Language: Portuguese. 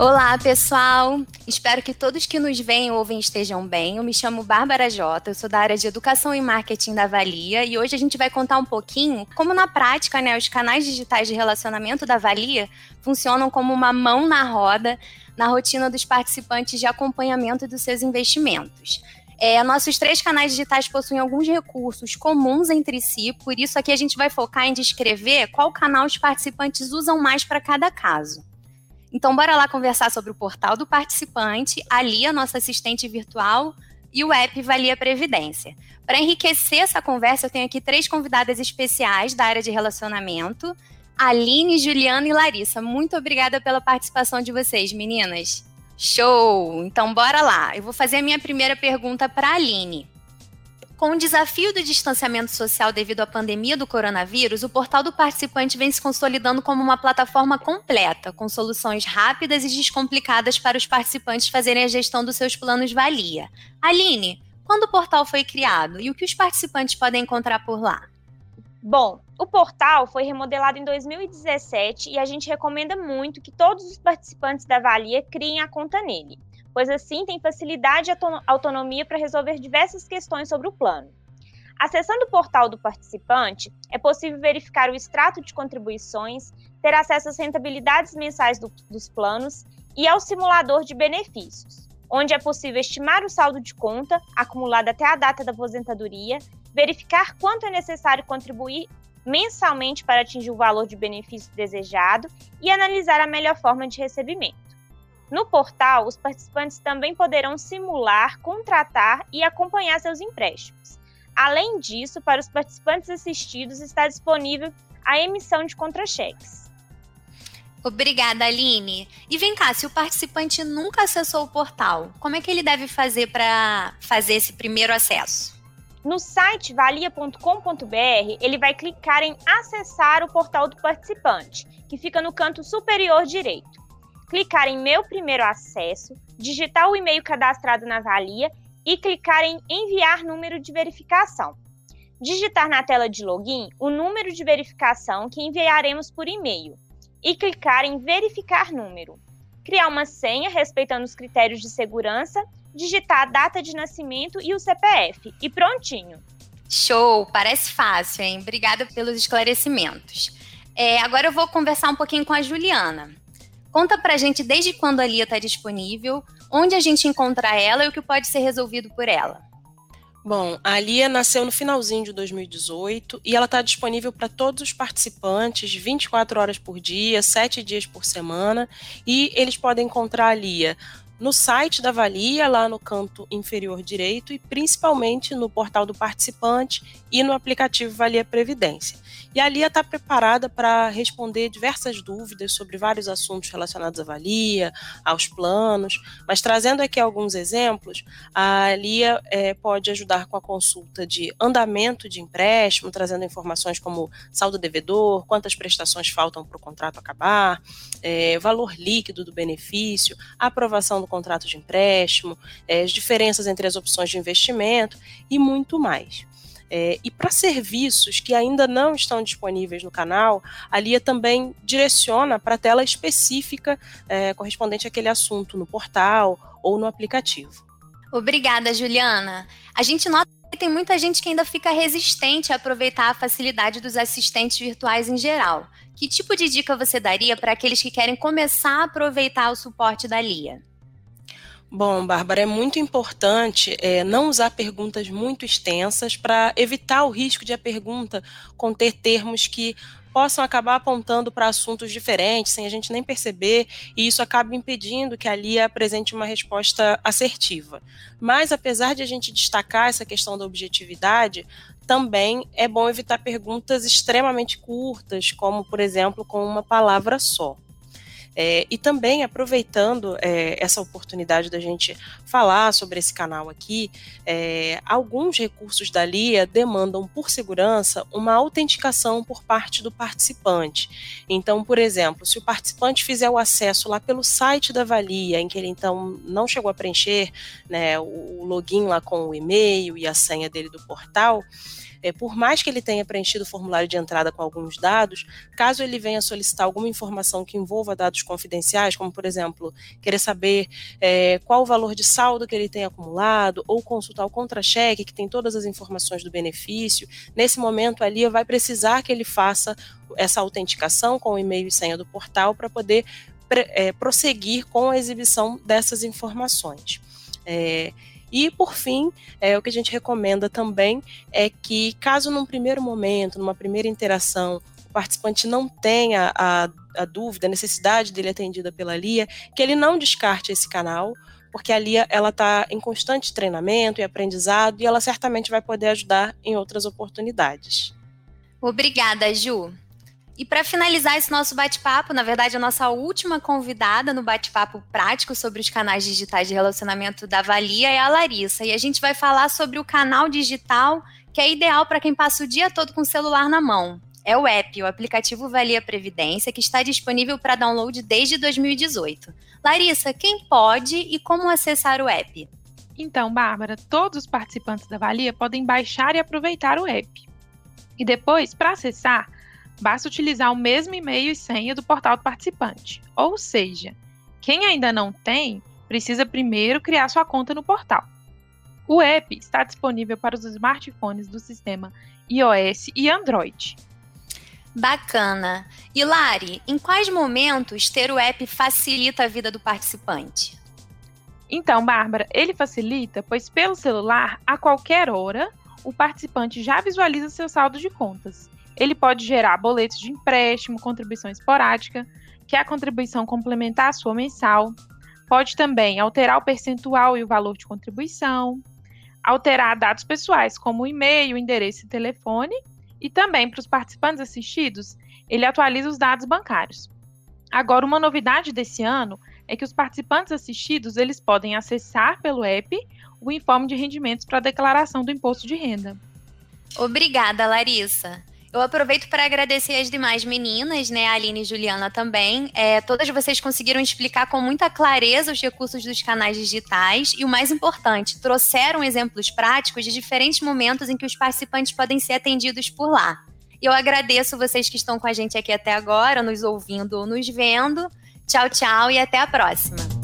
Olá, pessoal! Espero que todos que nos veem e ouvem estejam bem. Eu me chamo Bárbara Jota, eu sou da área de Educação e Marketing da Valia e hoje a gente vai contar um pouquinho como na prática, né, os canais digitais de relacionamento da Valia funcionam como uma mão na roda na rotina dos participantes de acompanhamento dos seus investimentos. É, nossos três canais digitais possuem alguns recursos comuns entre si, por isso aqui a gente vai focar em descrever qual canal os participantes usam mais para cada caso. Então, bora lá conversar sobre o portal do participante, a Lia, nossa assistente virtual, e o app Valia Previdência. Para enriquecer essa conversa, eu tenho aqui três convidadas especiais da área de relacionamento: Aline, Juliana e Larissa. Muito obrigada pela participação de vocês, meninas. Show! Então, bora lá. Eu vou fazer a minha primeira pergunta para a Aline. Com o desafio do distanciamento social devido à pandemia do coronavírus, o portal do participante vem se consolidando como uma plataforma completa, com soluções rápidas e descomplicadas para os participantes fazerem a gestão dos seus planos valia. Aline, quando o portal foi criado e o que os participantes podem encontrar por lá? Bom, o portal foi remodelado em 2017 e a gente recomenda muito que todos os participantes da Valia criem a conta nele pois assim tem facilidade e autonomia para resolver diversas questões sobre o plano. Acessando o portal do participante, é possível verificar o extrato de contribuições, ter acesso às rentabilidades mensais do, dos planos e ao simulador de benefícios, onde é possível estimar o saldo de conta acumulado até a data da aposentadoria, verificar quanto é necessário contribuir mensalmente para atingir o valor de benefício desejado e analisar a melhor forma de recebimento. No portal, os participantes também poderão simular, contratar e acompanhar seus empréstimos. Além disso, para os participantes assistidos está disponível a emissão de contra-cheques. Obrigada, Aline. E vem cá, se o participante nunca acessou o portal, como é que ele deve fazer para fazer esse primeiro acesso? No site valia.com.br, ele vai clicar em acessar o portal do participante, que fica no canto superior direito clicar em Meu Primeiro Acesso, digitar o e-mail cadastrado na Valia e clicar em Enviar número de verificação. Digitar na tela de login o número de verificação que enviaremos por e-mail e clicar em Verificar número. Criar uma senha respeitando os critérios de segurança, digitar a data de nascimento e o CPF e prontinho. Show! Parece fácil, hein? Obrigada pelos esclarecimentos. É, agora eu vou conversar um pouquinho com a Juliana. Conta pra gente desde quando a Lia está disponível, onde a gente encontra ela e o que pode ser resolvido por ela. Bom, a Lia nasceu no finalzinho de 2018 e ela está disponível para todos os participantes 24 horas por dia, 7 dias por semana, e eles podem encontrar a Lia no site da Valia, lá no canto inferior direito, e principalmente no portal do participante e no aplicativo Valia Previdência. E a Lia está preparada para responder diversas dúvidas sobre vários assuntos relacionados à Valia, aos planos, mas trazendo aqui alguns exemplos, a Lia é, pode ajudar com a consulta de andamento de empréstimo, trazendo informações como saldo devedor, quantas prestações faltam para o contrato acabar, é, valor líquido do benefício, aprovação do contrato de empréstimo, é, as diferenças entre as opções de investimento e muito mais. É, e para serviços que ainda não estão disponíveis no canal, a Lia também direciona para a tela específica é, correspondente àquele assunto no portal ou no aplicativo. Obrigada, Juliana. A gente nota que tem muita gente que ainda fica resistente a aproveitar a facilidade dos assistentes virtuais em geral. Que tipo de dica você daria para aqueles que querem começar a aproveitar o suporte da Lia? Bom, Bárbara, é muito importante é, não usar perguntas muito extensas para evitar o risco de a pergunta conter termos que possam acabar apontando para assuntos diferentes, sem a gente nem perceber, e isso acaba impedindo que a Lia apresente uma resposta assertiva. Mas, apesar de a gente destacar essa questão da objetividade, também é bom evitar perguntas extremamente curtas, como, por exemplo, com uma palavra só. É, e também aproveitando é, essa oportunidade da gente falar sobre esse canal aqui, é, alguns recursos da LIA demandam, por segurança, uma autenticação por parte do participante. Então, por exemplo, se o participante fizer o acesso lá pelo site da Valia, em que ele então não chegou a preencher né, o login lá com o e-mail e a senha dele do portal, é, por mais que ele tenha preenchido o formulário de entrada com alguns dados, caso ele venha solicitar alguma informação que envolva dados confidenciais, como por exemplo, querer saber é, qual o valor de saldo que ele tem acumulado, ou consultar o contra-cheque, que tem todas as informações do benefício, nesse momento a Lia vai precisar que ele faça essa autenticação com o e-mail e senha do portal para poder é, prosseguir com a exibição dessas informações. É, e, por fim, é, o que a gente recomenda também é que, caso num primeiro momento, numa primeira interação, o participante não tenha a, a dúvida, a necessidade dele atendida pela LIA, que ele não descarte esse canal, porque a Lia ela está em constante treinamento e aprendizado e ela certamente vai poder ajudar em outras oportunidades. Obrigada, Ju. E para finalizar esse nosso bate-papo, na verdade, a nossa última convidada no bate-papo prático sobre os canais digitais de relacionamento da Valia é a Larissa. E a gente vai falar sobre o canal digital que é ideal para quem passa o dia todo com o celular na mão. É o app, o aplicativo Valia Previdência, que está disponível para download desde 2018. Larissa, quem pode e como acessar o app? Então, Bárbara, todos os participantes da Valia podem baixar e aproveitar o app. E depois, para acessar, basta utilizar o mesmo e-mail e senha do portal do participante. Ou seja, quem ainda não tem, precisa primeiro criar sua conta no portal. O app está disponível para os smartphones do sistema iOS e Android. Bacana. E Lari, em quais momentos ter o app facilita a vida do participante? Então, Bárbara, ele facilita, pois pelo celular, a qualquer hora, o participante já visualiza seu saldo de contas ele pode gerar boletos de empréstimo, contribuição esporádica, que é a contribuição complementar à sua mensal. Pode também alterar o percentual e o valor de contribuição, alterar dados pessoais, como e-mail, endereço e telefone, e também para os participantes assistidos, ele atualiza os dados bancários. Agora, uma novidade desse ano é que os participantes assistidos eles podem acessar pelo app o informe de rendimentos para declaração do imposto de renda. Obrigada, Larissa. Eu aproveito para agradecer as demais meninas, né, a Aline e Juliana também. É, todas vocês conseguiram explicar com muita clareza os recursos dos canais digitais e, o mais importante, trouxeram exemplos práticos de diferentes momentos em que os participantes podem ser atendidos por lá. Eu agradeço vocês que estão com a gente aqui até agora, nos ouvindo ou nos vendo. Tchau, tchau e até a próxima.